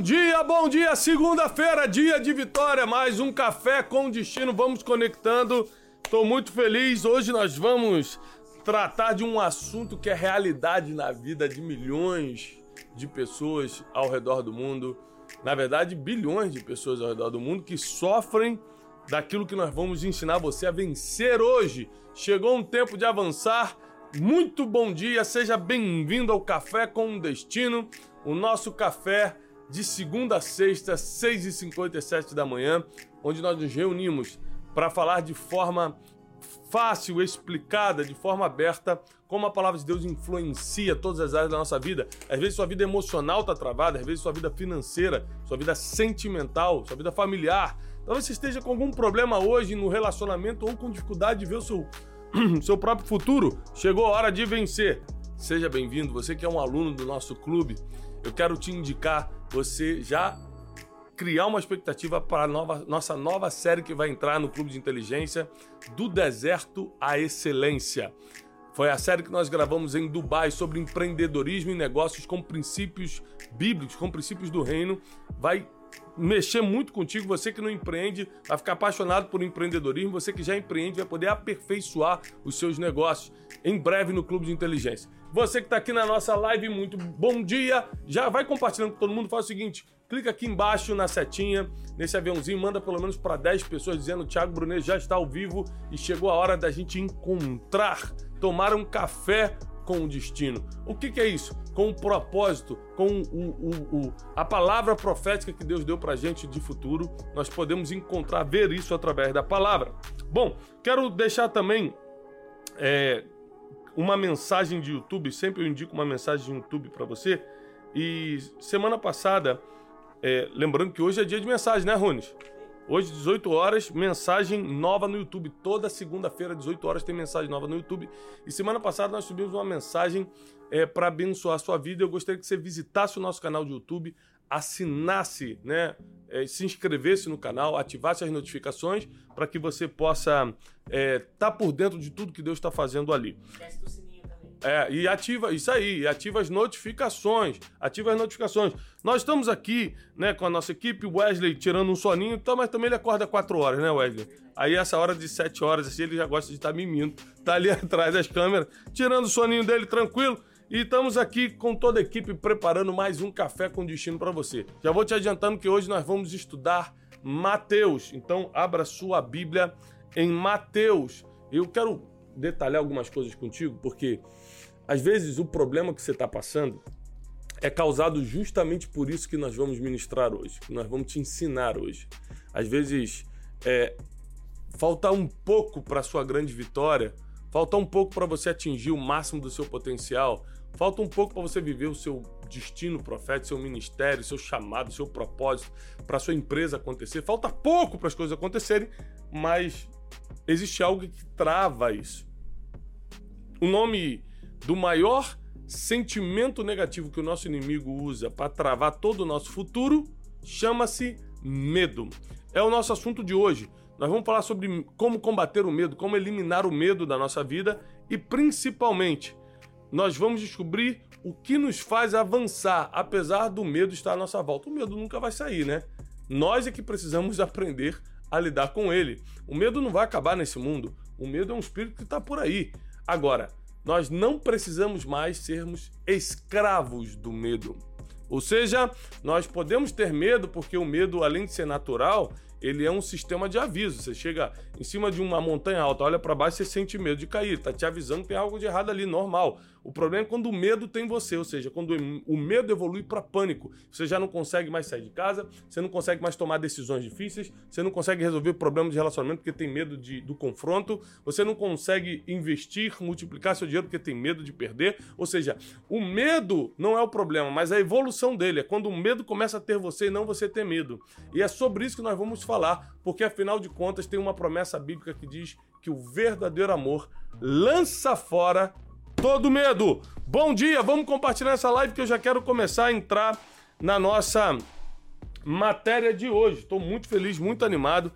Bom dia, bom dia, segunda-feira, dia de vitória, mais um café com destino, vamos conectando. Tô muito feliz. Hoje nós vamos tratar de um assunto que é realidade na vida de milhões de pessoas ao redor do mundo. Na verdade, bilhões de pessoas ao redor do mundo que sofrem daquilo que nós vamos ensinar você a vencer hoje. Chegou um tempo de avançar. Muito bom dia, seja bem-vindo ao Café com Destino, o nosso café de segunda a sexta, 6h57 da manhã, onde nós nos reunimos para falar de forma fácil, explicada, de forma aberta, como a palavra de Deus influencia todas as áreas da nossa vida. Às vezes sua vida emocional está travada, às vezes sua vida financeira, sua vida sentimental, sua vida familiar. Talvez você esteja com algum problema hoje no relacionamento ou com dificuldade de ver o seu, seu próprio futuro. Chegou a hora de vencer. Seja bem-vindo, você que é um aluno do nosso clube. Eu quero te indicar você já criar uma expectativa para a nova, nossa nova série que vai entrar no Clube de Inteligência do Deserto à Excelência. Foi a série que nós gravamos em Dubai sobre empreendedorismo e negócios com princípios bíblicos, com princípios do reino. Vai mexer muito contigo. Você que não empreende vai ficar apaixonado por empreendedorismo. Você que já empreende vai poder aperfeiçoar os seus negócios em breve no Clube de Inteligência. Você que está aqui na nossa live, muito bom dia. Já vai compartilhando com todo mundo. Faz o seguinte: clica aqui embaixo na setinha, nesse aviãozinho, manda pelo menos para 10 pessoas dizendo: Thiago Brunet já está ao vivo e chegou a hora da gente encontrar, tomar um café com o destino. O que, que é isso? Com o propósito, com o, o, o, a palavra profética que Deus deu para gente de futuro, nós podemos encontrar, ver isso através da palavra. Bom, quero deixar também é, uma mensagem de YouTube, sempre eu indico uma mensagem de YouTube para você. E semana passada, é, lembrando que hoje é dia de mensagem, né, Runes? Hoje, 18 horas, mensagem nova no YouTube. Toda segunda-feira, 18 horas, tem mensagem nova no YouTube. E semana passada nós subimos uma mensagem é, para abençoar a sua vida. Eu gostaria que você visitasse o nosso canal de YouTube, assinasse, né, é, se inscrevesse no canal, ativasse as notificações para que você possa estar é, tá por dentro de tudo que Deus está fazendo ali. Esquece do sininho também. É, e ativa isso aí, ativa as notificações, ativa as notificações. Nós estamos aqui, né, com a nossa equipe, Wesley tirando um soninho, então, mas também ele acorda 4 horas, né, Wesley? Aí essa hora de 7 horas, assim, ele já gosta de estar tá mimindo, tá ali atrás das câmeras, tirando o soninho dele tranquilo. E estamos aqui com toda a equipe preparando mais um café com destino para você. Já vou te adiantando que hoje nós vamos estudar Mateus. Então, abra sua Bíblia em Mateus. Eu quero detalhar algumas coisas contigo, porque às vezes o problema que você está passando é causado justamente por isso que nós vamos ministrar hoje, que nós vamos te ensinar hoje. Às vezes, é, faltar um pouco para sua grande vitória, faltar um pouco para você atingir o máximo do seu potencial, Falta um pouco para você viver o seu destino profético, seu ministério, seu chamado, seu propósito, para sua empresa acontecer. Falta pouco para as coisas acontecerem, mas existe algo que trava isso. O nome do maior sentimento negativo que o nosso inimigo usa para travar todo o nosso futuro chama-se medo. É o nosso assunto de hoje. Nós vamos falar sobre como combater o medo, como eliminar o medo da nossa vida e principalmente nós vamos descobrir o que nos faz avançar, apesar do medo estar à nossa volta. O medo nunca vai sair, né? Nós é que precisamos aprender a lidar com ele. O medo não vai acabar nesse mundo. O medo é um espírito que está por aí. Agora, nós não precisamos mais sermos escravos do medo. Ou seja, nós podemos ter medo porque o medo, além de ser natural, ele é um sistema de aviso. Você chega em cima de uma montanha alta, olha para baixo, você sente medo de cair. Tá te avisando que tem algo de errado ali, normal. O problema é quando o medo tem você, ou seja, quando o medo evolui para pânico. Você já não consegue mais sair de casa, você não consegue mais tomar decisões difíceis, você não consegue resolver problemas de relacionamento porque tem medo de, do confronto, você não consegue investir, multiplicar seu dinheiro porque tem medo de perder. Ou seja, o medo não é o problema, mas a evolução dele é quando o medo começa a ter você e não você ter medo. E é sobre isso que nós vamos falar, porque afinal de contas tem uma promessa bíblica que diz que o verdadeiro amor lança fora todo medo. Bom dia, vamos compartilhar essa live que eu já quero começar a entrar na nossa matéria de hoje. Estou muito feliz, muito animado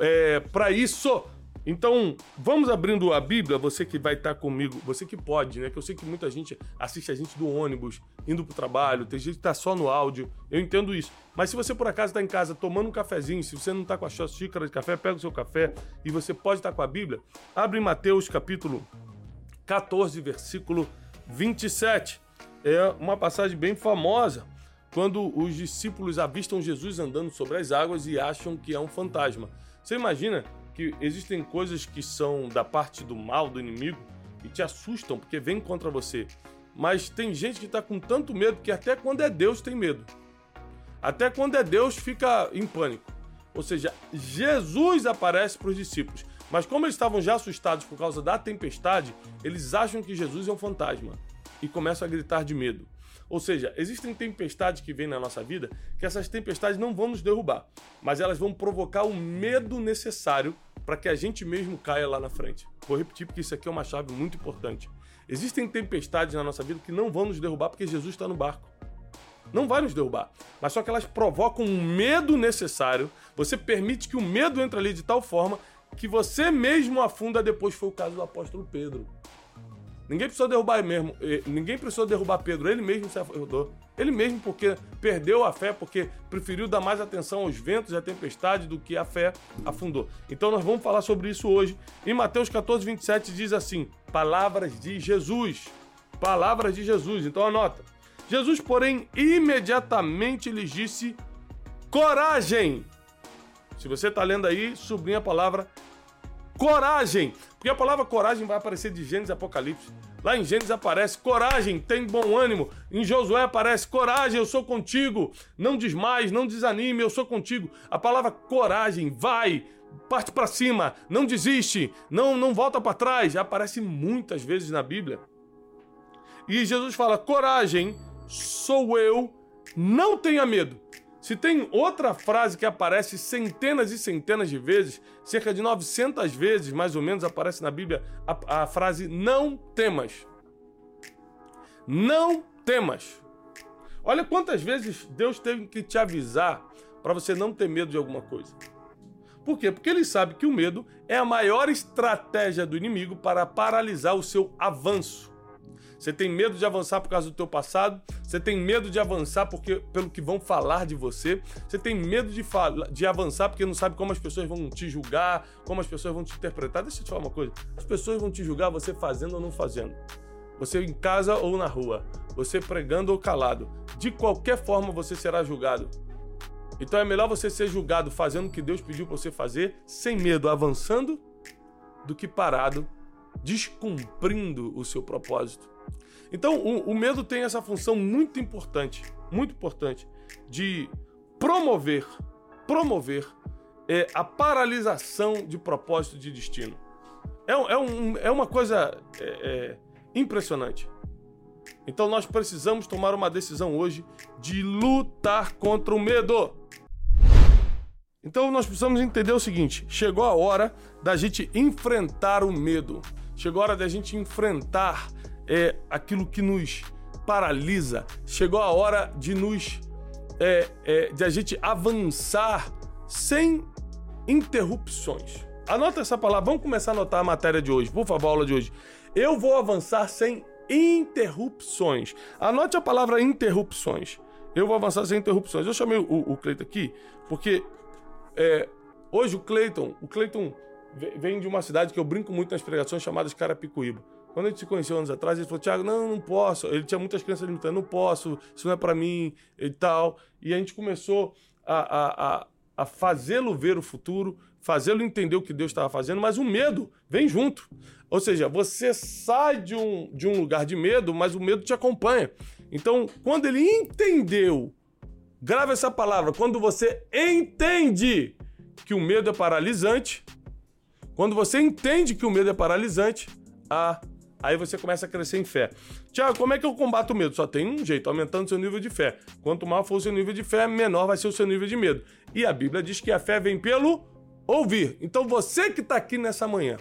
é, para isso. Então, vamos abrindo a Bíblia, você que vai estar comigo, você que pode, né? Que eu sei que muita gente assiste a gente do ônibus, indo pro trabalho, tem gente que tá só no áudio, eu entendo isso. Mas se você por acaso está em casa tomando um cafezinho, se você não está com a sua xícara de café, pega o seu café e você pode estar com a Bíblia, abre em Mateus capítulo 14, versículo 27. É uma passagem bem famosa, quando os discípulos avistam Jesus andando sobre as águas e acham que é um fantasma. Você imagina que existem coisas que são da parte do mal, do inimigo, e te assustam porque vem contra você. Mas tem gente que está com tanto medo que até quando é Deus tem medo. Até quando é Deus fica em pânico. Ou seja, Jesus aparece para os discípulos. Mas como eles estavam já assustados por causa da tempestade, eles acham que Jesus é um fantasma e começam a gritar de medo. Ou seja, existem tempestades que vêm na nossa vida que essas tempestades não vão nos derrubar, mas elas vão provocar o medo necessário para que a gente mesmo caia lá na frente. Vou repetir porque isso aqui é uma chave muito importante. Existem tempestades na nossa vida que não vão nos derrubar porque Jesus está no barco. Não vai nos derrubar, mas só que elas provocam um medo necessário. Você permite que o medo entre ali de tal forma que você mesmo afunda. Depois foi o caso do apóstolo Pedro. Ninguém precisou derrubar ele mesmo. Ninguém precisou derrubar Pedro. Ele mesmo se afundou. Ele mesmo porque perdeu a fé, porque preferiu dar mais atenção aos ventos e à tempestade do que a fé afundou. Então nós vamos falar sobre isso hoje. Em Mateus 14, 27 diz assim: Palavras de Jesus. Palavras de Jesus. Então anota. Jesus, porém, imediatamente lhes disse: Coragem! Se você está lendo aí, sublinha a palavra coragem. Porque a palavra coragem vai aparecer de Gênesis e Apocalipse. Lá em Gênesis aparece coragem, tem bom ânimo. Em Josué aparece coragem, eu sou contigo. Não desmais, não desanime, eu sou contigo. A palavra coragem, vai, parte para cima, não desiste, não não volta para trás. Aparece muitas vezes na Bíblia. E Jesus fala: coragem, sou eu, não tenha medo. Se tem outra frase que aparece centenas e centenas de vezes, cerca de 900 vezes mais ou menos aparece na Bíblia a, a frase não temas. Não temas. Olha quantas vezes Deus teve que te avisar para você não ter medo de alguma coisa. Por quê? Porque ele sabe que o medo é a maior estratégia do inimigo para paralisar o seu avanço. Você tem medo de avançar por causa do teu passado, você tem medo de avançar porque pelo que vão falar de você, você tem medo de, de avançar porque não sabe como as pessoas vão te julgar, como as pessoas vão te interpretar. Deixa eu te falar uma coisa: as pessoas vão te julgar você fazendo ou não fazendo. Você em casa ou na rua, você pregando ou calado. De qualquer forma você será julgado. Então é melhor você ser julgado fazendo o que Deus pediu para você fazer, sem medo, avançando, do que parado, descumprindo o seu propósito. Então, o, o medo tem essa função muito importante, muito importante, de promover, promover é, a paralisação de propósito de destino. É, é, um, é uma coisa é, é, impressionante. Então nós precisamos tomar uma decisão hoje de lutar contra o medo. Então nós precisamos entender o seguinte: chegou a hora da gente enfrentar o medo. Chegou a hora da gente enfrentar é aquilo que nos paralisa. Chegou a hora de nos é, é, de a gente avançar sem interrupções. Anota essa palavra. Vamos começar a anotar a matéria de hoje, por favor, a aula de hoje. Eu vou avançar sem interrupções. Anote a palavra interrupções. Eu vou avançar sem interrupções. Eu chamei o, o Cleiton aqui porque é, hoje o Cleiton, o Cleiton vem de uma cidade que eu brinco muito nas pregações chamadas Carapicuíba. Quando a gente se conheceu anos atrás, ele falou: Tiago, não, não posso. Ele tinha muitas crianças limitando, não posso, isso não é para mim e tal. E a gente começou a, a, a, a fazê-lo ver o futuro, fazê-lo entender o que Deus estava fazendo, mas o medo vem junto. Ou seja, você sai de um, de um lugar de medo, mas o medo te acompanha. Então, quando ele entendeu, grava essa palavra, quando você entende que o medo é paralisante, quando você entende que o medo é paralisante, a Aí você começa a crescer em fé. Tiago, como é que eu combato o medo? Só tem um jeito, aumentando seu nível de fé. Quanto maior for o seu nível de fé, menor vai ser o seu nível de medo. E a Bíblia diz que a fé vem pelo ouvir. Então você que está aqui nessa manhã,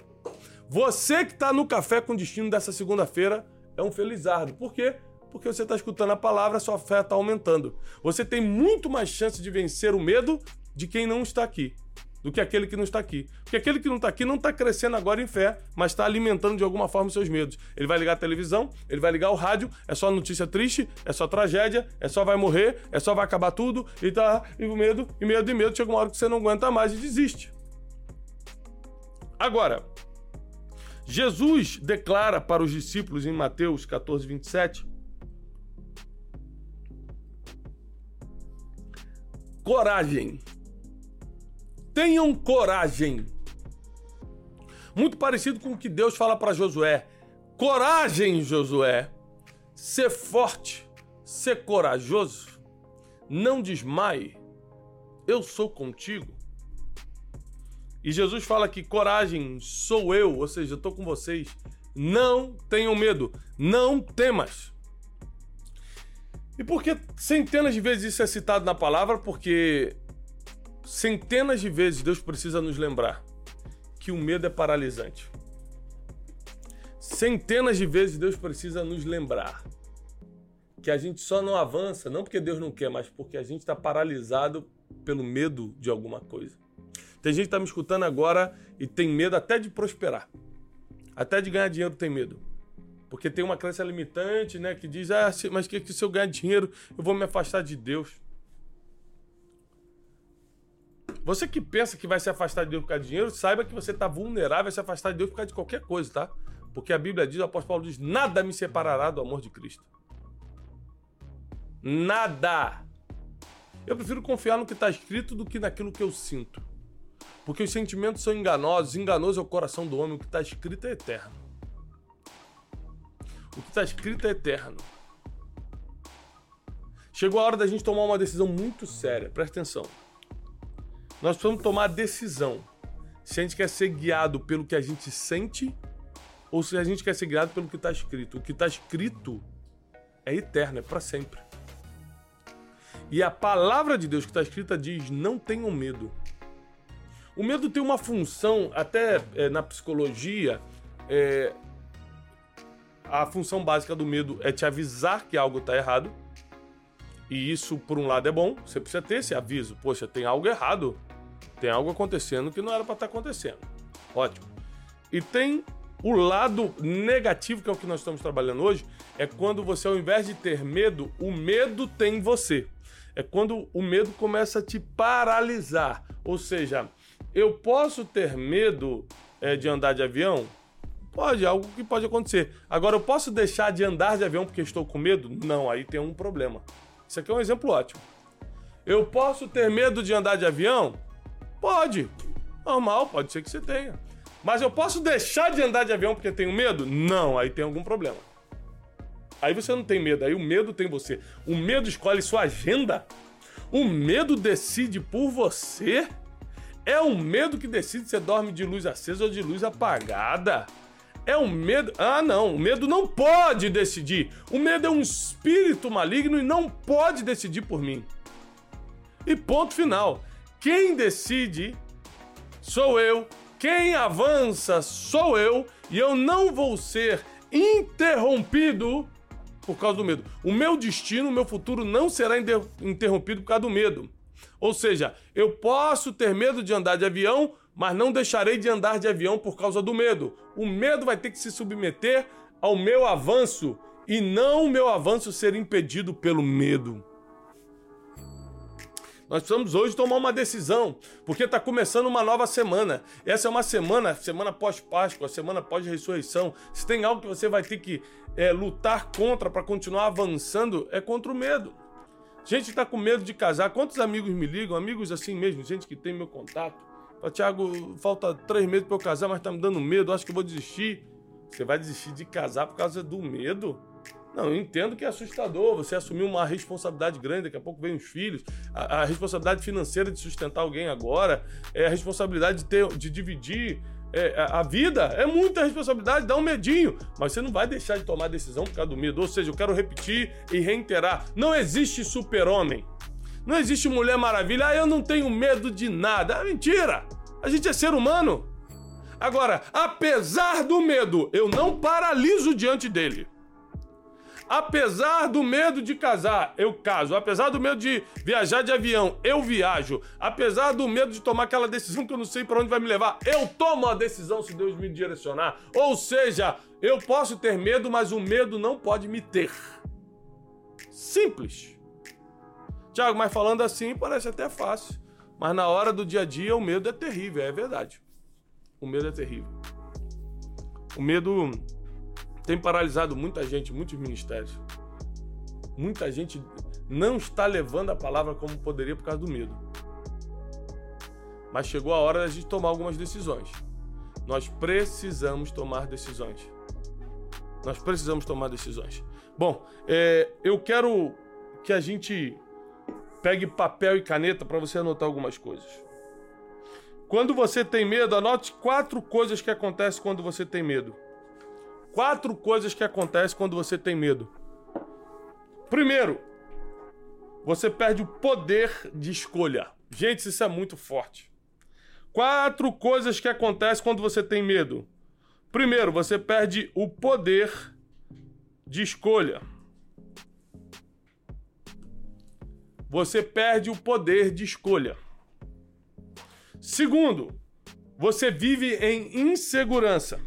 você que está no café com destino dessa segunda-feira, é um felizardo. Por quê? Porque você está escutando a palavra, sua fé está aumentando. Você tem muito mais chance de vencer o medo de quem não está aqui. Do que aquele que não está aqui. Porque aquele que não está aqui não está crescendo agora em fé, mas está alimentando de alguma forma os seus medos. Ele vai ligar a televisão, ele vai ligar o rádio, é só notícia triste, é só tragédia, é só vai morrer, é só vai acabar tudo, e tá, e medo, e medo, e medo, chega uma hora que você não aguenta mais e desiste. Agora, Jesus declara para os discípulos em Mateus 14, 27. Coragem. Tenham coragem. Muito parecido com o que Deus fala para Josué. Coragem, Josué. Ser forte, ser corajoso. Não desmaie. Eu sou contigo. E Jesus fala que coragem sou eu, ou seja, eu estou com vocês. Não tenham medo, não temas. E por que centenas de vezes isso é citado na palavra? Porque centenas de vezes Deus precisa nos lembrar que o medo é paralisante. Centenas de vezes Deus precisa nos lembrar que a gente só não avança, não porque Deus não quer, mas porque a gente está paralisado pelo medo de alguma coisa. Tem gente que está me escutando agora e tem medo até de prosperar, até de ganhar dinheiro tem medo. Porque tem uma crença limitante, né? Que diz, ah, mas que, que se eu ganhar dinheiro, eu vou me afastar de Deus. Você que pensa que vai se afastar de Deus por causa de dinheiro, saiba que você está vulnerável a se afastar de Deus por causa de qualquer coisa, tá? Porque a Bíblia diz, o apóstolo Paulo diz, nada me separará do amor de Cristo. Nada. Eu prefiro confiar no que está escrito do que naquilo que eu sinto. Porque os sentimentos são enganosos, enganoso é o coração do homem, o que está escrito é eterno. O que está escrito é eterno. Chegou a hora da gente tomar uma decisão muito séria, presta atenção. Nós precisamos tomar a decisão se a gente quer ser guiado pelo que a gente sente ou se a gente quer ser guiado pelo que está escrito. O que está escrito é eterno, é para sempre. E a palavra de Deus que está escrita diz: não tenham medo. O medo tem uma função, até é, na psicologia, é, a função básica do medo é te avisar que algo está errado. E isso, por um lado, é bom. Você precisa ter esse aviso. Poxa, tem algo errado. Tem algo acontecendo que não era para estar tá acontecendo. Ótimo. E tem o lado negativo, que é o que nós estamos trabalhando hoje, é quando você, ao invés de ter medo, o medo tem você. É quando o medo começa a te paralisar. Ou seja, eu posso ter medo é, de andar de avião? Pode, algo que pode acontecer. Agora, eu posso deixar de andar de avião porque estou com medo? Não, aí tem um problema. Isso aqui é um exemplo ótimo. Eu posso ter medo de andar de avião? Pode. Normal, pode ser que você tenha. Mas eu posso deixar de andar de avião porque tenho medo? Não, aí tem algum problema. Aí você não tem medo, aí o medo tem você. O medo escolhe sua agenda. O medo decide por você. É o medo que decide se dorme de luz acesa ou de luz apagada. É o medo. Ah, não. O medo não pode decidir. O medo é um espírito maligno e não pode decidir por mim. E ponto final. Quem decide sou eu, quem avança sou eu, e eu não vou ser interrompido por causa do medo. O meu destino, o meu futuro não será interrompido por causa do medo. Ou seja, eu posso ter medo de andar de avião, mas não deixarei de andar de avião por causa do medo. O medo vai ter que se submeter ao meu avanço e não o meu avanço ser impedido pelo medo. Nós precisamos hoje tomar uma decisão, porque está começando uma nova semana. Essa é uma semana, semana pós-Páscoa, semana pós-ressurreição. Se tem algo que você vai ter que é, lutar contra para continuar avançando, é contra o medo. Gente está com medo de casar. Quantos amigos me ligam? Amigos assim mesmo, gente que tem meu contato. Fala, Tiago, falta três meses para eu casar, mas está me dando medo, acho que eu vou desistir. Você vai desistir de casar por causa do medo? Não, eu entendo que é assustador você assumir uma responsabilidade grande, daqui a pouco vem os filhos, a, a responsabilidade financeira de sustentar alguém agora, é a responsabilidade de, ter, de dividir é, a, a vida, é muita responsabilidade, dá um medinho, mas você não vai deixar de tomar decisão por causa do medo. Ou seja, eu quero repetir e reiterar: não existe super-homem, não existe mulher maravilha, ah, eu não tenho medo de nada. É mentira! A gente é ser humano. Agora, apesar do medo, eu não paraliso diante dele. Apesar do medo de casar, eu caso. Apesar do medo de viajar de avião, eu viajo. Apesar do medo de tomar aquela decisão que eu não sei para onde vai me levar, eu tomo a decisão se Deus me direcionar. Ou seja, eu posso ter medo, mas o medo não pode me ter. Simples. Tiago, mas falando assim parece até fácil. Mas na hora do dia a dia o medo é terrível, é verdade. O medo é terrível. O medo tem paralisado muita gente, muitos ministérios. Muita gente não está levando a palavra como poderia por causa do medo. Mas chegou a hora da gente tomar algumas decisões. Nós precisamos tomar decisões. Nós precisamos tomar decisões. Bom, é, eu quero que a gente pegue papel e caneta para você anotar algumas coisas. Quando você tem medo, anote quatro coisas que acontecem quando você tem medo. Quatro coisas que acontecem quando você tem medo. Primeiro, você perde o poder de escolha. Gente, isso é muito forte. Quatro coisas que acontecem quando você tem medo. Primeiro, você perde o poder de escolha. Você perde o poder de escolha. Segundo, você vive em insegurança.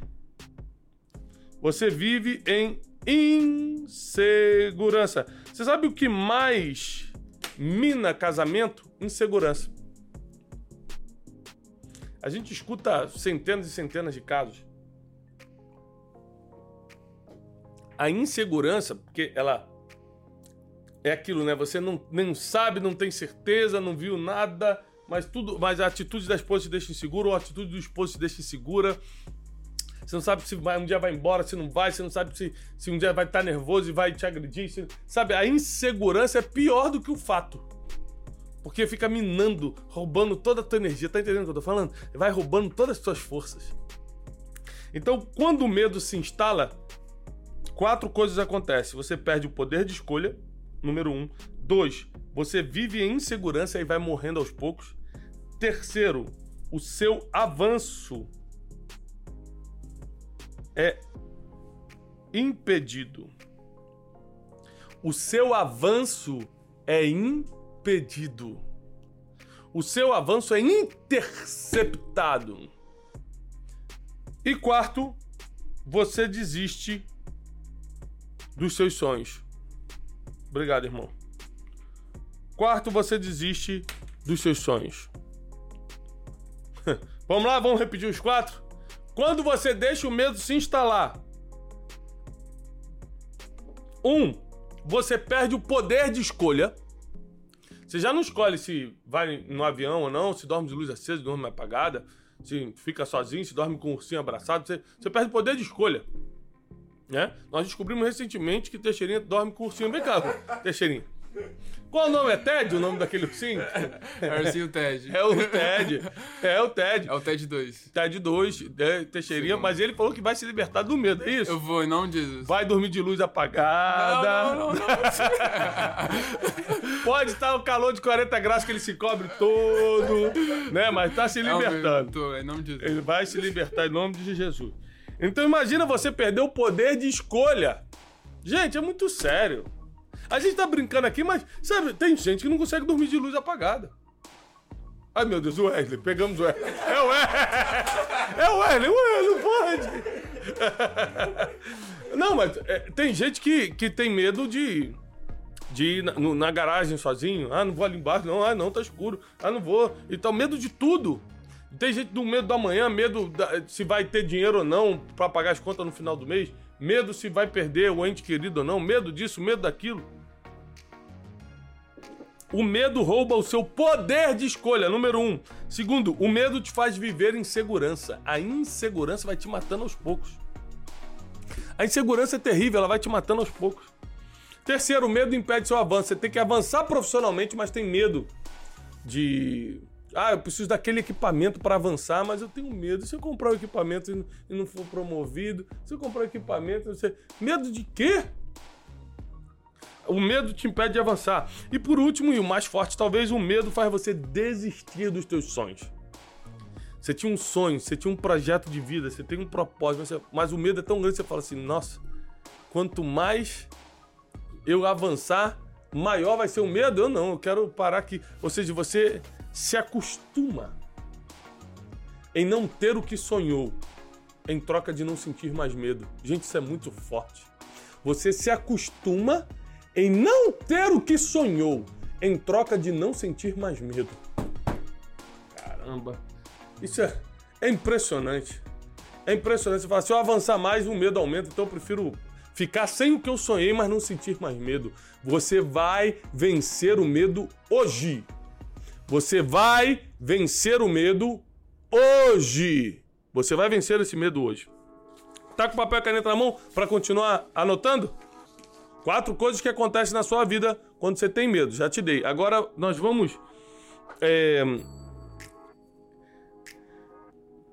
Você vive em insegurança. Você sabe o que mais mina casamento? Insegurança. A gente escuta centenas e centenas de casos. A insegurança, porque ela é aquilo, né? Você não, nem sabe, não tem certeza, não viu nada, mas tudo, mas a atitude da esposa te deixa insegura ou a atitude do esposo te deixa insegura. Você não sabe se vai, um dia vai embora, se não vai, você não sabe se, se um dia vai estar nervoso e vai te agredir. Você, sabe, a insegurança é pior do que o fato. Porque fica minando, roubando toda a tua energia. Tá entendendo o que eu tô falando? Vai roubando todas as tuas forças. Então, quando o medo se instala, quatro coisas acontecem. Você perde o poder de escolha, número um. Dois, você vive em insegurança e vai morrendo aos poucos. Terceiro, o seu avanço é impedido. O seu avanço é impedido. O seu avanço é interceptado. E quarto, você desiste dos seus sonhos. Obrigado, irmão. Quarto, você desiste dos seus sonhos. vamos lá, vamos repetir os quatro? Quando você deixa o medo se instalar, um, você perde o poder de escolha. Você já não escolhe se vai no avião ou não, se dorme de luz acesa, dorme apagada, se fica sozinho, se dorme com o ursinho abraçado. Você, você perde o poder de escolha. Né? Nós descobrimos recentemente que Teixeirinha dorme com o ursinho. Vem cá, Teixeirinha. Qual o nome? É Ted o nome daquele ursinho? É o ursinho Ted. É o Ted. É o Ted. É o Ted 2. Ted 2, é, Teixeirinha, Sim. mas ele falou que vai se libertar do medo, é isso? Eu vou, em nome de Jesus. Vai dormir de luz apagada. Não, não, não. não. Pode estar o calor de 40 graus que ele se cobre todo, né? Mas tá se libertando. Tô, em nome de Jesus. Ele vai se libertar em nome de Jesus. Então imagina você perder o poder de escolha. Gente, é muito sério. A gente tá brincando aqui, mas, sabe, tem gente que não consegue dormir de luz apagada. Ai, meu Deus, o Wesley, pegamos o Wesley. É o Wesley! É o Wesley, o Wesley, pode! Não, mas é, tem gente que, que tem medo de, de ir na, no, na, garagem sozinho. Ah, não vou ali embaixo, não. Ah, não, tá escuro. Ah, não vou. Então, medo de tudo. Tem gente do medo do amanhã, medo da, se vai ter dinheiro ou não para pagar as contas no final do mês. Medo se vai perder o ente querido ou não. Medo disso, medo daquilo. O medo rouba o seu poder de escolha, número um. Segundo, o medo te faz viver em segurança. A insegurança vai te matando aos poucos. A insegurança é terrível, ela vai te matando aos poucos. Terceiro, o medo impede seu avanço. Você tem que avançar profissionalmente, mas tem medo de. Ah, eu preciso daquele equipamento para avançar, mas eu tenho medo. Se eu comprar o equipamento e não for promovido, se eu comprar o equipamento, você. Medo de quê? O medo te impede de avançar. E por último, e o mais forte, talvez o medo faz você desistir dos teus sonhos. Você tinha um sonho, você tinha um projeto de vida, você tem um propósito, mas o medo é tão grande que você fala assim: nossa, quanto mais eu avançar, maior vai ser o medo? Eu não, eu quero parar aqui. Ou seja, você se acostuma em não ter o que sonhou, em troca de não sentir mais medo. Gente, isso é muito forte. Você se acostuma em não ter o que sonhou, em troca de não sentir mais medo. Caramba, isso é, é impressionante. É impressionante. Você fala, se eu avançar mais, o medo aumenta, então eu prefiro ficar sem o que eu sonhei, mas não sentir mais medo. Você vai vencer o medo hoje. Você vai vencer o medo hoje. Você vai vencer esse medo hoje. Tá com papel e caneta na mão para continuar anotando? Quatro coisas que acontecem na sua vida quando você tem medo. Já te dei. Agora nós vamos é,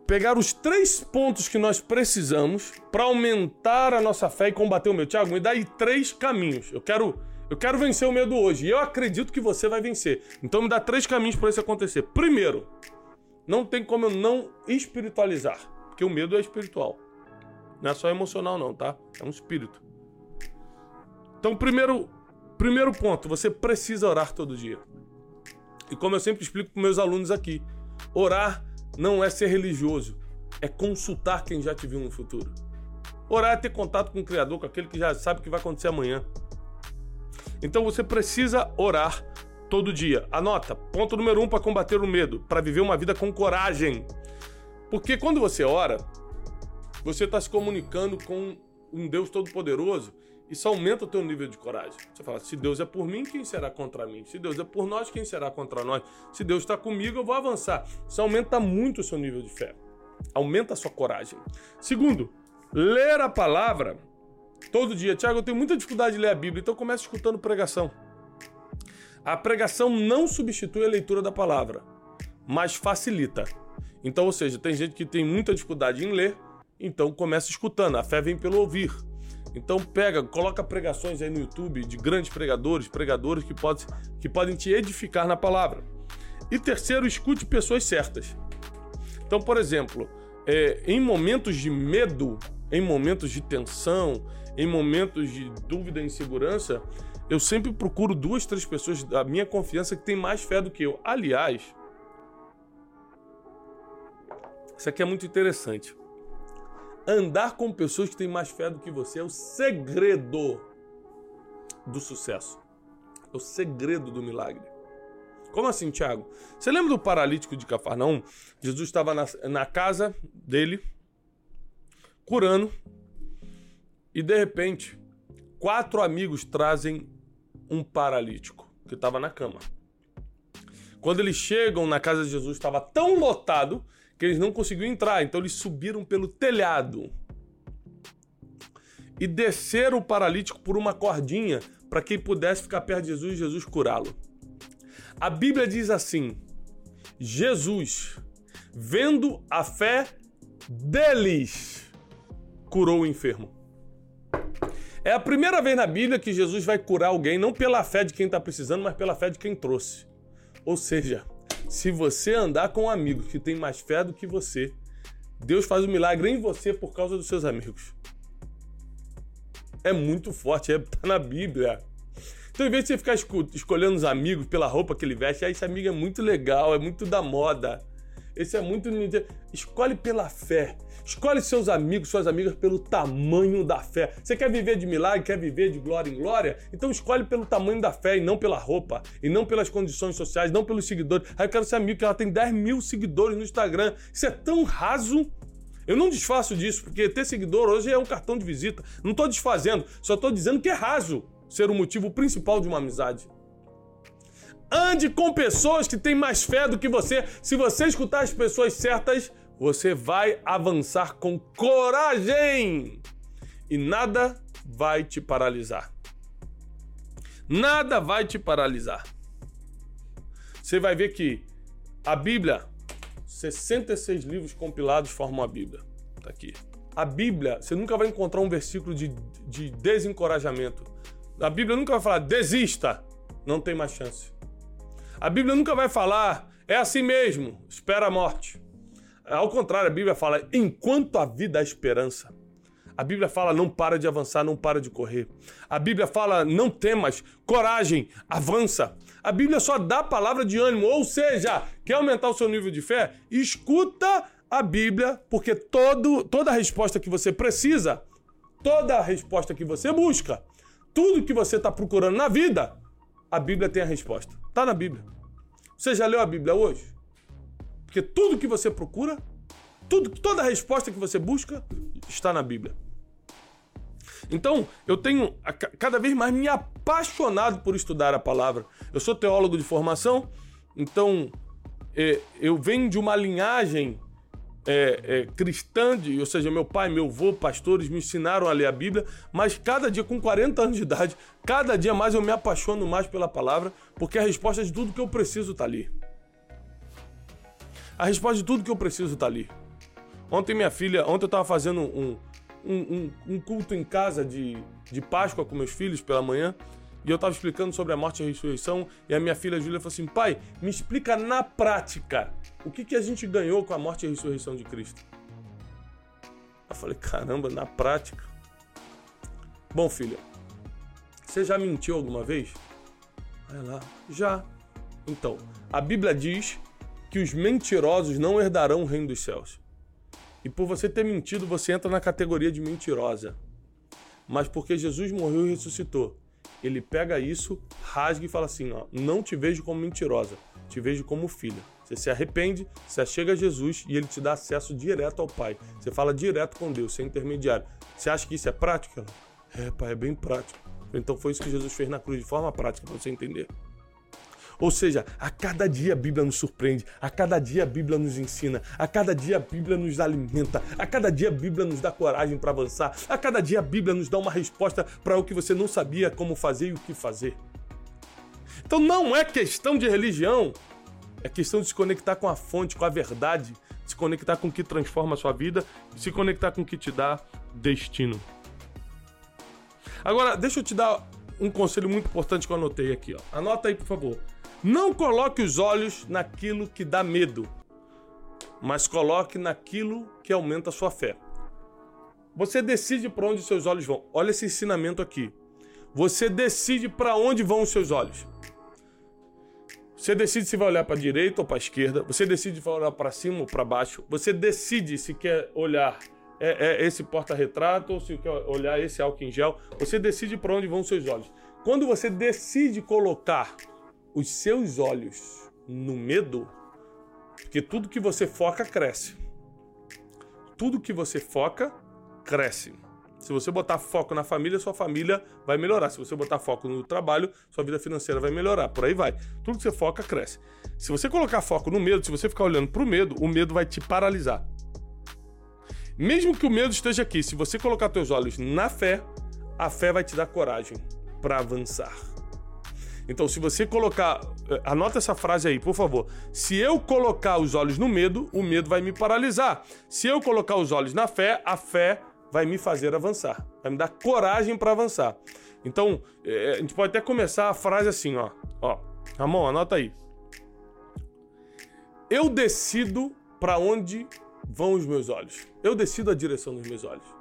pegar os três pontos que nós precisamos para aumentar a nossa fé e combater o medo. Tiago, me dá aí três caminhos. Eu quero, eu quero vencer o medo hoje. E eu acredito que você vai vencer. Então me dá três caminhos para isso acontecer. Primeiro, não tem como eu não espiritualizar, porque o medo é espiritual. Não é só emocional não, tá? É um espírito. Então, primeiro, primeiro ponto, você precisa orar todo dia. E como eu sempre explico para meus alunos aqui, orar não é ser religioso, é consultar quem já te viu no futuro. Orar é ter contato com o Criador, com aquele que já sabe o que vai acontecer amanhã. Então você precisa orar todo dia. Anota, ponto número um para combater o medo, para viver uma vida com coragem. Porque quando você ora, você está se comunicando com um Deus Todo-Poderoso isso aumenta o teu nível de coragem. Você fala: se Deus é por mim, quem será contra mim? Se Deus é por nós, quem será contra nós? Se Deus está comigo, eu vou avançar. Isso aumenta muito o seu nível de fé. Aumenta a sua coragem. Segundo, ler a palavra todo dia. Tiago, eu tenho muita dificuldade de ler a Bíblia, então começa escutando pregação. A pregação não substitui a leitura da palavra, mas facilita. Então, ou seja, tem gente que tem muita dificuldade em ler, então começa escutando. A fé vem pelo ouvir. Então pega, coloca pregações aí no YouTube de grandes pregadores, pregadores que, pode, que podem te edificar na palavra. E terceiro, escute pessoas certas. Então, por exemplo, é, em momentos de medo, em momentos de tensão, em momentos de dúvida e insegurança, eu sempre procuro duas, três pessoas da minha confiança que têm mais fé do que eu. Aliás, isso aqui é muito interessante. Andar com pessoas que têm mais fé do que você é o segredo do sucesso. É o segredo do milagre. Como assim, Tiago? Você lembra do paralítico de Cafarnaum? Jesus estava na, na casa dele, curando, e de repente, quatro amigos trazem um paralítico que estava na cama. Quando eles chegam na casa de Jesus, estava tão lotado que eles não conseguiam entrar, então eles subiram pelo telhado e desceram o paralítico por uma cordinha para quem pudesse ficar perto de Jesus e Jesus curá-lo. A Bíblia diz assim: Jesus, vendo a fé deles, curou o enfermo. É a primeira vez na Bíblia que Jesus vai curar alguém, não pela fé de quem está precisando, mas pela fé de quem trouxe. Ou seja, se você andar com amigos que têm mais fé do que você, Deus faz um milagre em você por causa dos seus amigos. É muito forte, é, tá na Bíblia. Então, em vez de você ficar escolhendo os amigos pela roupa que ele veste, ah, esse amigo é muito legal, é muito da moda. Esse é muito. Escolhe pela fé. Escolhe seus amigos, suas amigas pelo tamanho da fé. Você quer viver de milagre, quer viver de glória em glória? Então escolhe pelo tamanho da fé e não pela roupa, e não pelas condições sociais, não pelos seguidores. Aí eu quero ser amigo que ela tem 10 mil seguidores no Instagram. Isso é tão raso. Eu não desfaço disso, porque ter seguidor hoje é um cartão de visita. Não estou desfazendo, só estou dizendo que é raso ser o motivo principal de uma amizade. Ande com pessoas que têm mais fé do que você. Se você escutar as pessoas certas, você vai avançar com coragem e nada vai te paralisar. Nada vai te paralisar. Você vai ver que a Bíblia, 66 livros compilados formam a Bíblia. Tá aqui. A Bíblia, você nunca vai encontrar um versículo de, de desencorajamento. A Bíblia nunca vai falar, desista, não tem mais chance. A Bíblia nunca vai falar, é assim mesmo, espera a morte. Ao contrário, a Bíblia fala: enquanto a vida há esperança. A Bíblia fala não para de avançar, não para de correr. A Bíblia fala não temas, coragem, avança. A Bíblia só dá palavra de ânimo, ou seja, quer aumentar o seu nível de fé? Escuta a Bíblia, porque todo, toda a resposta que você precisa, toda a resposta que você busca, tudo que você está procurando na vida, a Bíblia tem a resposta. Está na Bíblia. Você já leu a Bíblia hoje? Porque tudo que você procura, tudo, toda a resposta que você busca está na Bíblia. Então, eu tenho cada vez mais me apaixonado por estudar a palavra. Eu sou teólogo de formação, então é, eu venho de uma linhagem é, é, cristã, de, ou seja, meu pai, meu avô, pastores me ensinaram a ler a Bíblia, mas cada dia, com 40 anos de idade, cada dia mais eu me apaixono mais pela palavra, porque a resposta de tudo que eu preciso está ali. A resposta de tudo que eu preciso está ali. Ontem minha filha, ontem eu estava fazendo um, um, um, um, culto em casa de, de Páscoa com meus filhos pela manhã, e eu estava explicando sobre a morte e a ressurreição, e a minha filha Júlia falou assim: pai, me explica na prática o que, que a gente ganhou com a morte e a ressurreição de Cristo. Eu falei: caramba, na prática. Bom, filha, você já mentiu alguma vez? Vai lá, já. Então, a Bíblia diz que os mentirosos não herdarão o reino dos céus. E por você ter mentido, você entra na categoria de mentirosa. Mas porque Jesus morreu e ressuscitou, ele pega isso, rasga e fala assim: ó, não te vejo como mentirosa, te vejo como filha. Você se arrepende, você chega a Jesus e ele te dá acesso direto ao Pai. Você fala direto com Deus, sem intermediário. Você acha que isso é prático? É, pai, é bem prático. Então foi isso que Jesus fez na cruz de forma prática para você entender. Ou seja, a cada dia a Bíblia nos surpreende, a cada dia a Bíblia nos ensina, a cada dia a Bíblia nos alimenta, a cada dia a Bíblia nos dá coragem para avançar, a cada dia a Bíblia nos dá uma resposta para o que você não sabia como fazer e o que fazer. Então não é questão de religião, é questão de se conectar com a fonte, com a verdade, se conectar com o que transforma a sua vida, se conectar com o que te dá destino. Agora, deixa eu te dar um conselho muito importante que eu anotei aqui. Ó. Anota aí, por favor. Não coloque os olhos naquilo que dá medo, mas coloque naquilo que aumenta a sua fé. Você decide para onde seus olhos vão. Olha esse ensinamento aqui. Você decide para onde vão os seus olhos. Você decide se vai olhar para a direita ou para a esquerda. Você decide se vai olhar para cima ou para baixo. Você decide se quer olhar é, é esse porta-retrato ou se quer olhar esse álcool em gel. Você decide para onde vão os seus olhos. Quando você decide colocar os seus olhos no medo, porque tudo que você foca cresce. Tudo que você foca cresce. Se você botar foco na família, sua família vai melhorar. Se você botar foco no trabalho, sua vida financeira vai melhorar. Por aí vai. Tudo que você foca cresce. Se você colocar foco no medo, se você ficar olhando para o medo, o medo vai te paralisar. Mesmo que o medo esteja aqui, se você colocar seus olhos na fé, a fé vai te dar coragem para avançar. Então, se você colocar. Eh, anota essa frase aí, por favor. Se eu colocar os olhos no medo, o medo vai me paralisar. Se eu colocar os olhos na fé, a fé vai me fazer avançar. Vai me dar coragem para avançar. Então, é, a gente pode até começar a frase assim, ó. Ó, Ramon, anota aí. Eu decido para onde vão os meus olhos. Eu decido a direção dos meus olhos.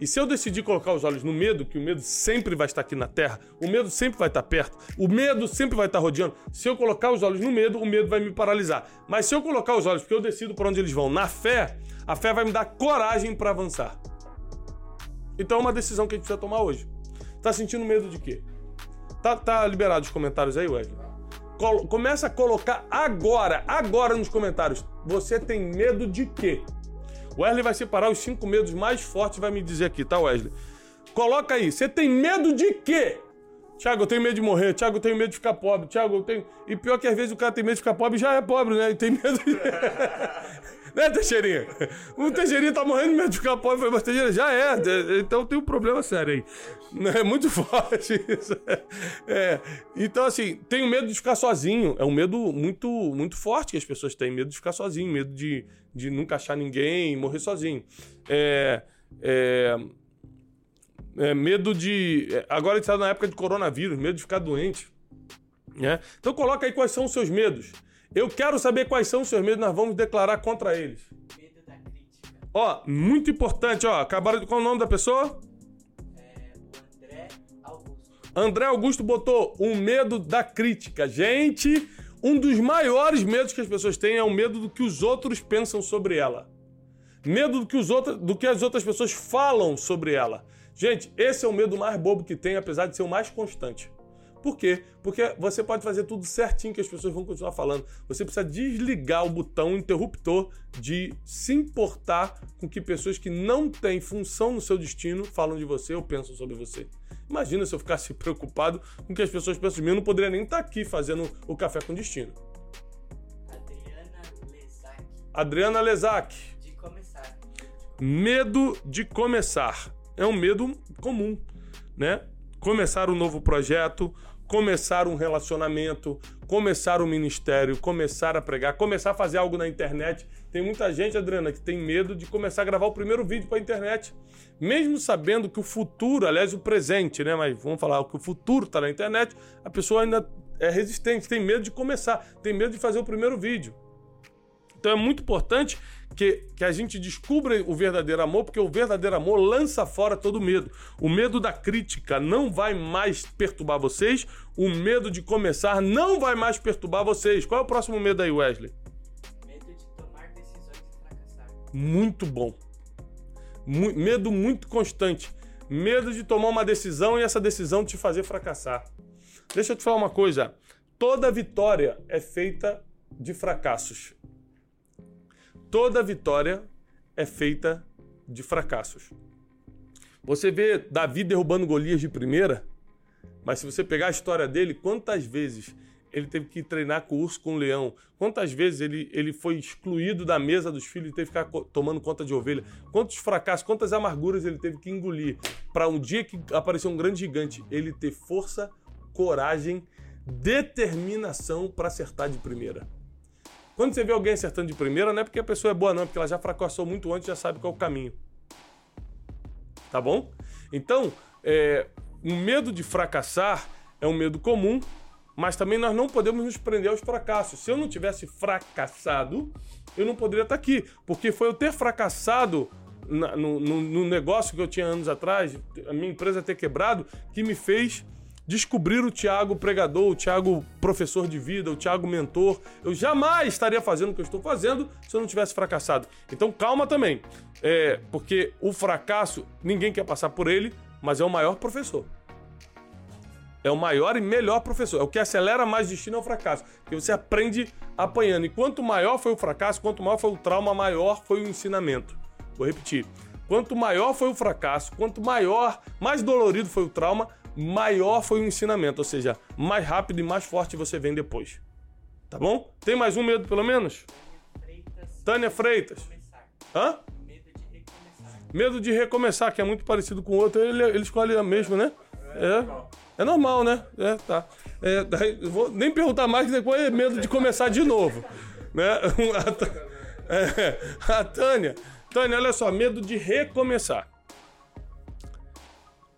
E se eu decidir colocar os olhos no medo, que o medo sempre vai estar aqui na terra, o medo sempre vai estar perto, o medo sempre vai estar rodeando. Se eu colocar os olhos no medo, o medo vai me paralisar. Mas se eu colocar os olhos, porque eu decido para onde eles vão, na fé, a fé vai me dar coragem para avançar. Então é uma decisão que a gente precisa tomar hoje. Tá sentindo medo de quê? Tá, tá liberado os comentários aí, Wesley? Começa a colocar agora, agora nos comentários. Você tem medo de quê? Wesley vai separar os cinco medos mais fortes e vai me dizer aqui, tá, Wesley? Coloca aí, você tem medo de quê? Tiago, eu tenho medo de morrer. Tiago, eu tenho medo de ficar pobre. Tiago, eu tenho. E pior que às vezes o cara tem medo de ficar pobre já é pobre, né? E tem medo de. né, Teixeirinha? O Teixeirinha tá morrendo de medo de ficar pobre. Mas Teixeirinha já é. Então tem um problema sério aí. É muito forte isso. É. Então, assim, tenho medo de ficar sozinho. É um medo muito, muito forte que as pessoas têm. Medo de ficar sozinho, medo de, de nunca achar ninguém, morrer sozinho. É. É é, medo de. É, agora a gente está na época de coronavírus, medo de ficar doente. Né? Então coloca aí quais são os seus medos. Eu quero saber quais são os seus medos, nós vamos declarar contra eles. Medo da crítica. Ó, muito importante, ó. Acabaram de. Qual é o nome da pessoa? É, o André Augusto. André Augusto botou o medo da crítica. Gente, um dos maiores medos que as pessoas têm é o medo do que os outros pensam sobre ela. Medo do que, os outros, do que as outras pessoas falam sobre ela. Gente, esse é o medo mais bobo que tem, apesar de ser o mais constante. Por quê? Porque você pode fazer tudo certinho que as pessoas vão continuar falando. Você precisa desligar o botão interruptor de se importar com que pessoas que não têm função no seu destino falam de você ou pensam sobre você. Imagina se eu ficasse preocupado com o que as pessoas pensam de mim, eu não poderia nem estar aqui fazendo o café com destino. Adriana Lezac. Adriana Lezac, De começar. medo de começar. É um medo comum, né? Começar um novo projeto, começar um relacionamento, começar um ministério, começar a pregar, começar a fazer algo na internet. Tem muita gente, Adriana, que tem medo de começar a gravar o primeiro vídeo para a internet. Mesmo sabendo que o futuro, aliás, o presente, né? Mas vamos falar que o futuro está na internet, a pessoa ainda é resistente, tem medo de começar, tem medo de fazer o primeiro vídeo. Então é muito importante que, que a gente descubra o verdadeiro amor, porque o verdadeiro amor lança fora todo medo. O medo da crítica não vai mais perturbar vocês, o medo de começar não vai mais perturbar vocês. Qual é o próximo medo aí, Wesley? Medo de tomar decisões e fracassar. Muito bom. Mu- medo muito constante. Medo de tomar uma decisão e essa decisão te fazer fracassar. Deixa eu te falar uma coisa. Toda vitória é feita de fracassos. Toda vitória é feita de fracassos. Você vê Davi derrubando Golias de primeira, mas se você pegar a história dele, quantas vezes ele teve que treinar com o urso com o leão? Quantas vezes ele, ele foi excluído da mesa dos filhos e teve que ficar tomando conta de ovelha? Quantos fracassos, quantas amarguras ele teve que engolir para um dia que apareceu um grande gigante, ele ter força, coragem, determinação para acertar de primeira? Quando você vê alguém acertando de primeira, não é porque a pessoa é boa, não, é porque ela já fracassou muito antes já sabe qual é o caminho. Tá bom? Então, é, o medo de fracassar é um medo comum, mas também nós não podemos nos prender aos fracassos. Se eu não tivesse fracassado, eu não poderia estar aqui, porque foi eu ter fracassado na- no, no- no negócio que eu tinha anos atrás, a minha empresa ter quebrado, que me fez descobrir o Tiago pregador, o Tiago professor de vida, o Tiago mentor. Eu jamais estaria fazendo o que eu estou fazendo se eu não tivesse fracassado. Então calma também, é, porque o fracasso ninguém quer passar por ele, mas é o maior professor. É o maior e melhor professor. É o que acelera mais destino ao fracasso. Porque você aprende apanhando. E quanto maior foi o fracasso, quanto maior foi o trauma, maior foi o ensinamento. Vou repetir. Quanto maior foi o fracasso, quanto maior, mais dolorido foi o trauma, maior foi o ensinamento. Ou seja, mais rápido e mais forte você vem depois. Tá bom? Tem mais um medo, pelo menos? Freitas. Tânia Freitas. Hã? Medo de recomeçar. Medo de recomeçar, que é muito parecido com o outro. Ele, ele escolhe a mesma, né? É. É normal, né? É, tá. É, vou nem perguntar mais, que depois é medo de começar de novo. Né? A, é, a Tânia. Tânia, olha só, medo de recomeçar.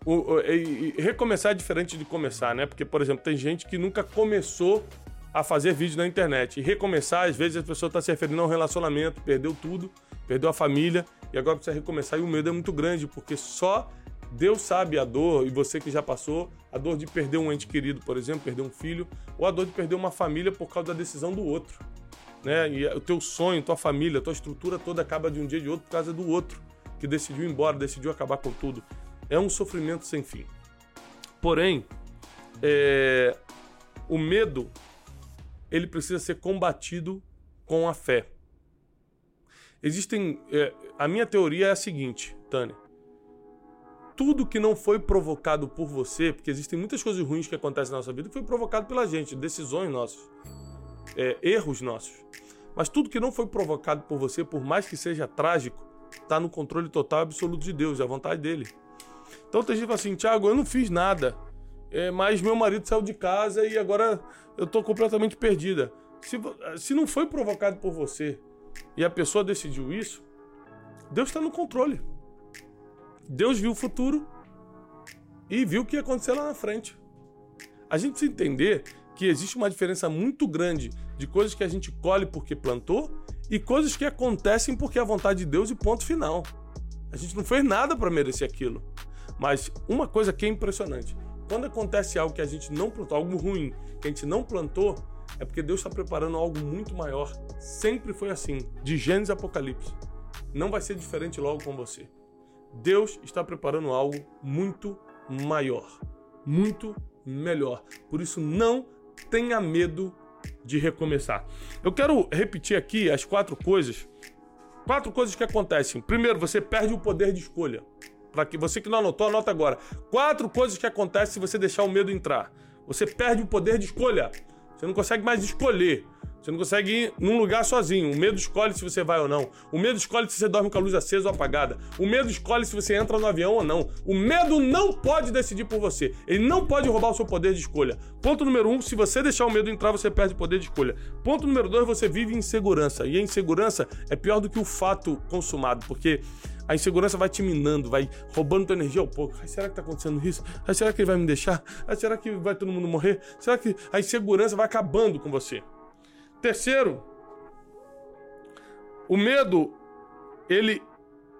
O- o- e- e recomeçar é diferente de começar, né? Porque, por exemplo, tem gente que nunca começou a fazer vídeo na internet. E recomeçar, às vezes, a pessoa está se referindo a um relacionamento, perdeu tudo, perdeu a família, e agora precisa recomeçar. E o medo é muito grande, porque só Deus sabe a dor, e você que já passou, a dor de perder um ente querido, por exemplo, perder um filho, ou a dor de perder uma família por causa da decisão do outro. Né? E o teu sonho, tua família, tua estrutura toda acaba de um dia de outro por causa do outro, que decidiu ir embora, decidiu acabar com tudo. É um sofrimento sem fim. Porém, é, o medo ele precisa ser combatido com a fé. Existem. é, a minha teoria é a seguinte, Tânia. Tudo que não foi provocado por você, porque existem muitas coisas ruins que acontecem na nossa vida que foi provocado pela gente, decisões nossas, é, erros nossos. Mas tudo que não foi provocado por você, por mais que seja trágico, está no controle total e absoluto de Deus, é a vontade dele. Então tem gente fala assim, Thiago, eu não fiz nada, é, mas meu marido saiu de casa e agora eu tô completamente perdida. Se, vo- se não foi provocado por você e a pessoa decidiu isso, Deus está no controle. Deus viu o futuro e viu o que ia acontecer lá na frente. A gente precisa entender que existe uma diferença muito grande de coisas que a gente colhe porque plantou e coisas que acontecem porque é a vontade de Deus e ponto final. A gente não fez nada para merecer aquilo. Mas uma coisa que é impressionante: quando acontece algo que a gente não plantou, algo ruim, que a gente não plantou, é porque Deus está preparando algo muito maior. Sempre foi assim, de Gênesis a Apocalipse. Não vai ser diferente logo com você. Deus está preparando algo muito maior, muito melhor. Por isso, não tenha medo de recomeçar. Eu quero repetir aqui as quatro coisas. Quatro coisas que acontecem. Primeiro, você perde o poder de escolha. Para que você que não anotou, anota agora. Quatro coisas que acontecem se você deixar o medo entrar. Você perde o poder de escolha. Você não consegue mais escolher. Você não consegue ir num lugar sozinho. O medo escolhe se você vai ou não. O medo escolhe se você dorme com a luz acesa ou apagada. O medo escolhe se você entra no avião ou não. O medo não pode decidir por você. Ele não pode roubar o seu poder de escolha. Ponto número um: se você deixar o medo entrar, você perde o poder de escolha. Ponto número dois: você vive em insegurança. E a insegurança é pior do que o fato consumado, porque a insegurança vai te minando, vai roubando tua energia ao pouco. Ai, será que tá acontecendo isso? Ai, será que ele vai me deixar? Ai, será que vai todo mundo morrer? Será que a insegurança vai acabando com você? Terceiro, o medo, ele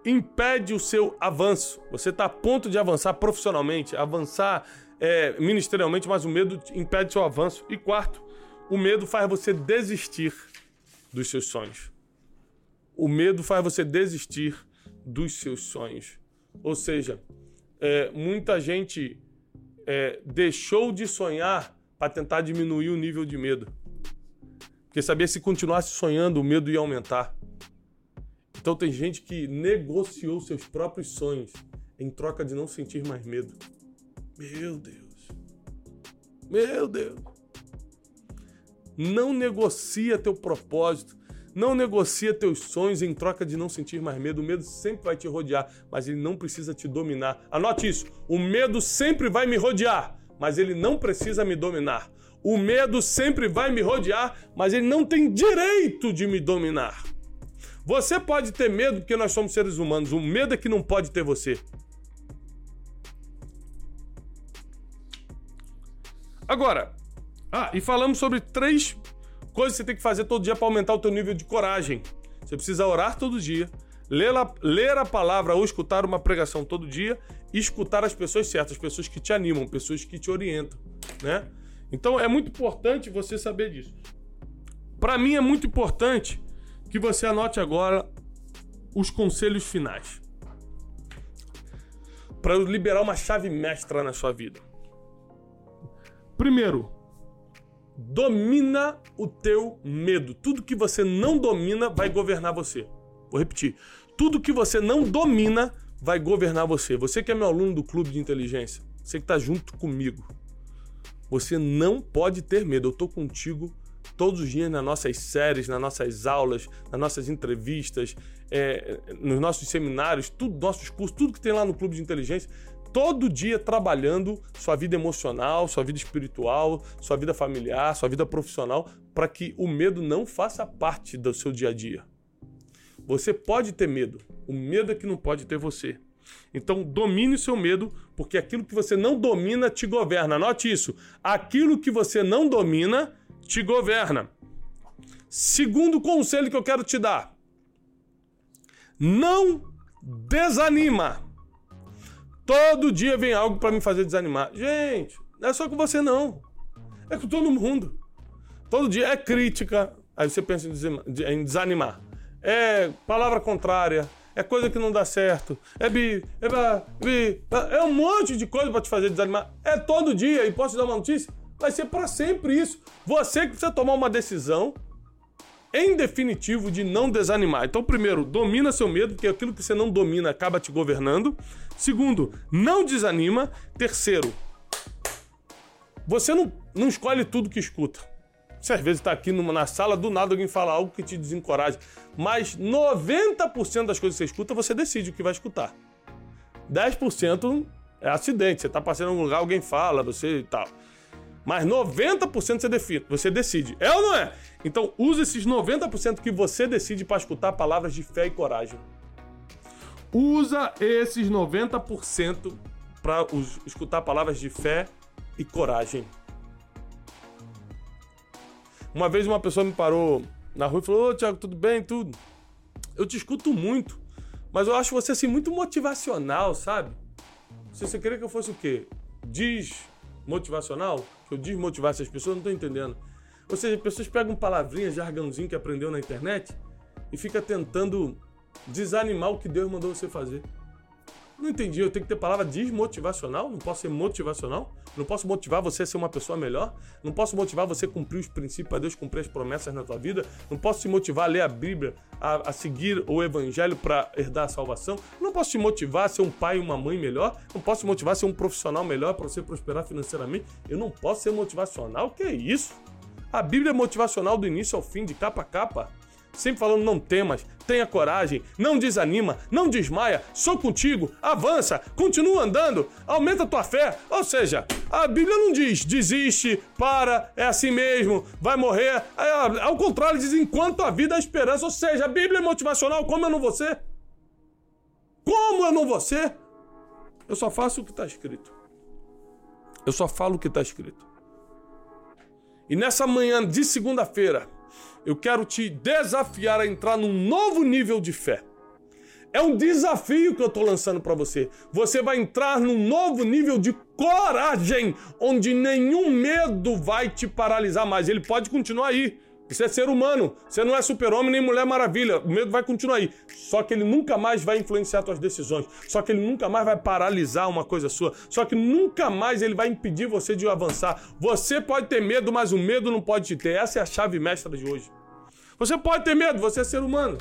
impede o seu avanço. Você está a ponto de avançar profissionalmente, avançar é, ministerialmente, mas o medo impede seu avanço. E quarto, o medo faz você desistir dos seus sonhos. O medo faz você desistir dos seus sonhos. Ou seja, é, muita gente é, deixou de sonhar para tentar diminuir o nível de medo. Porque sabia se continuasse sonhando, o medo ia aumentar. Então tem gente que negociou seus próprios sonhos em troca de não sentir mais medo. Meu Deus. Meu Deus. Não negocia teu propósito. Não negocia teus sonhos em troca de não sentir mais medo. O medo sempre vai te rodear, mas ele não precisa te dominar. Anote isso. O medo sempre vai me rodear, mas ele não precisa me dominar. O medo sempre vai me rodear, mas ele não tem direito de me dominar. Você pode ter medo porque nós somos seres humanos. O medo é que não pode ter você. Agora, ah, e falamos sobre três coisas que você tem que fazer todo dia para aumentar o teu nível de coragem. Você precisa orar todo dia, ler a, ler a palavra ou escutar uma pregação todo dia e escutar as pessoas certas, pessoas que te animam, pessoas que te orientam, né? Então é muito importante você saber disso. Para mim é muito importante que você anote agora os conselhos finais. Para liberar uma chave mestra na sua vida. Primeiro, domina o teu medo. Tudo que você não domina vai governar você. Vou repetir. Tudo que você não domina vai governar você. Você que é meu aluno do clube de inteligência, você que está junto comigo. Você não pode ter medo. Eu tô contigo todos os dias nas nossas séries, nas nossas aulas, nas nossas entrevistas, é, nos nossos seminários, tudo, nossos cursos, tudo que tem lá no Clube de Inteligência. Todo dia trabalhando sua vida emocional, sua vida espiritual, sua vida familiar, sua vida profissional, para que o medo não faça parte do seu dia a dia. Você pode ter medo, o medo é que não pode ter você. Então, domine o seu medo, porque aquilo que você não domina te governa. Anote isso. Aquilo que você não domina te governa. Segundo conselho que eu quero te dar: não desanima. Todo dia vem algo para me fazer desanimar. Gente, não é só com você não. É com todo mundo. Todo dia é crítica. Aí você pensa em desanimar. É palavra contrária é coisa que não dá certo, é bi, é ba, bi, é um monte de coisa para te fazer desanimar. É todo dia, e posso te dar uma notícia? Vai ser para sempre isso. Você que precisa tomar uma decisão, em definitivo, de não desanimar. Então, primeiro, domina seu medo, porque aquilo que você não domina acaba te governando. Segundo, não desanima. Terceiro, você não, não escolhe tudo que escuta. Você às vezes está aqui numa, na sala, do nada alguém fala algo que te desencoraja. Mas 90% das coisas que você escuta, você decide o que vai escutar. 10% é acidente. Você está passando em algum lugar, alguém fala, você e tal. Mas 90% você define, você decide. É ou não é? Então use esses 90% que você decide para escutar palavras de fé e coragem. Usa esses 90% para escutar palavras de fé e coragem. Uma vez uma pessoa me parou na rua e falou: Ô, Thiago, tudo bem? Tudo. Eu te escuto muito, mas eu acho você assim muito motivacional, sabe? Se você queria que eu fosse o quê? Desmotivacional? Que eu desmotivasse as pessoas? Não tô entendendo. Ou seja, pessoas pegam palavrinhas, jargãozinho que aprendeu na internet e fica tentando desanimar o que Deus mandou você fazer. Não entendi, eu tenho que ter palavra desmotivacional? Não posso ser motivacional? Não posso motivar você a ser uma pessoa melhor? Não posso motivar você a cumprir os princípios para Deus cumprir as promessas na tua vida? Não posso te motivar a ler a Bíblia, a, a seguir o Evangelho para herdar a salvação? Não posso te motivar a ser um pai e uma mãe melhor? Não posso te motivar a ser um profissional melhor para você prosperar financeiramente? Eu não posso ser motivacional? Que é isso? A Bíblia é motivacional do início ao fim, de capa a capa. Sempre falando, não temas, tenha coragem, não desanima, não desmaia, sou contigo, avança, continua andando, aumenta a tua fé. Ou seja, a Bíblia não diz desiste, para, é assim mesmo, vai morrer. É, Ao contrário, diz enquanto a vida há esperança. Ou seja, a Bíblia é motivacional, como eu não vou ser? Como eu não vou ser? Eu só faço o que está escrito. Eu só falo o que está escrito. E nessa manhã de segunda-feira, eu quero te desafiar a entrar num novo nível de fé. É um desafio que eu estou lançando para você. Você vai entrar num novo nível de coragem, onde nenhum medo vai te paralisar mais. Ele pode continuar aí. Você é ser humano, você não é super-homem nem mulher maravilha. O medo vai continuar aí. Só que ele nunca mais vai influenciar suas decisões. Só que ele nunca mais vai paralisar uma coisa sua. Só que nunca mais ele vai impedir você de avançar. Você pode ter medo, mas o medo não pode te ter. Essa é a chave mestra de hoje. Você pode ter medo, você é ser humano.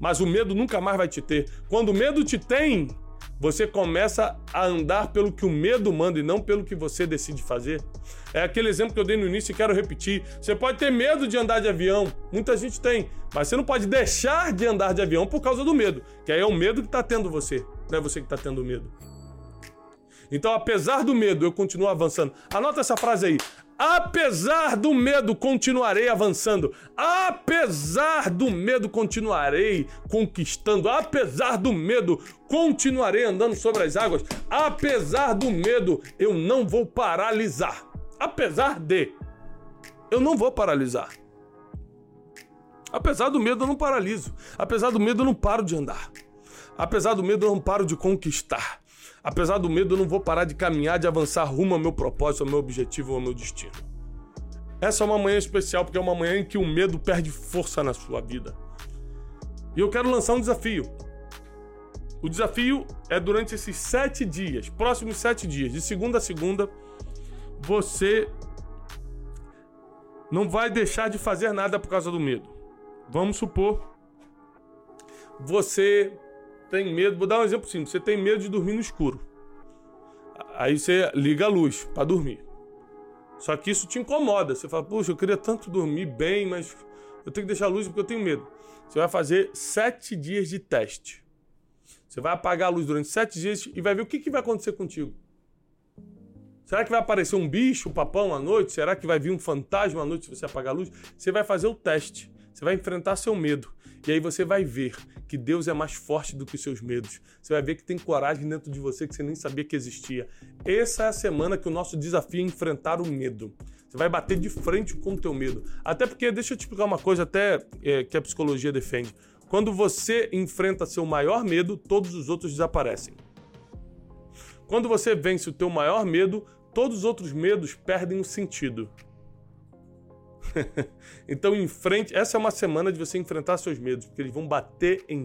Mas o medo nunca mais vai te ter. Quando o medo te tem, você começa a andar pelo que o medo manda e não pelo que você decide fazer. É aquele exemplo que eu dei no início e quero repetir. Você pode ter medo de andar de avião, muita gente tem, mas você não pode deixar de andar de avião por causa do medo, que aí é o medo que está tendo você, não é você que está tendo medo. Então, apesar do medo, eu continuo avançando. Anota essa frase aí. Apesar do medo, continuarei avançando. Apesar do medo, continuarei conquistando. Apesar do medo, continuarei andando sobre as águas. Apesar do medo, eu não vou paralisar. Apesar de, eu não vou paralisar. Apesar do medo, eu não paraliso. Apesar do medo, eu não paro de andar. Apesar do medo, eu não paro de conquistar. Apesar do medo, eu não vou parar de caminhar, de avançar rumo ao meu propósito, ao meu objetivo, ao meu destino. Essa é uma manhã especial porque é uma manhã em que o medo perde força na sua vida. E eu quero lançar um desafio. O desafio é durante esses sete dias, próximos sete dias, de segunda a segunda, você não vai deixar de fazer nada por causa do medo. Vamos supor, você tem medo, vou dar um exemplo simples, você tem medo de dormir no escuro. Aí você liga a luz para dormir. Só que isso te incomoda. Você fala, puxa, eu queria tanto dormir bem, mas eu tenho que deixar a luz porque eu tenho medo. Você vai fazer sete dias de teste. Você vai apagar a luz durante sete dias e vai ver o que, que vai acontecer contigo. Será que vai aparecer um bicho, um papão à noite? Será que vai vir um fantasma à noite se você apagar a luz? Você vai fazer o teste. Você vai enfrentar seu medo. E aí você vai ver que Deus é mais forte do que seus medos. Você vai ver que tem coragem dentro de você que você nem sabia que existia. Essa é a semana que o nosso desafio é enfrentar o medo. Você vai bater de frente com o teu medo. Até porque, deixa eu te explicar uma coisa até é, que a psicologia defende. Quando você enfrenta seu maior medo, todos os outros desaparecem. Quando você vence o teu maior medo, todos os outros medos perdem o sentido. então, em frente, essa é uma semana de você enfrentar seus medos, porque eles vão bater em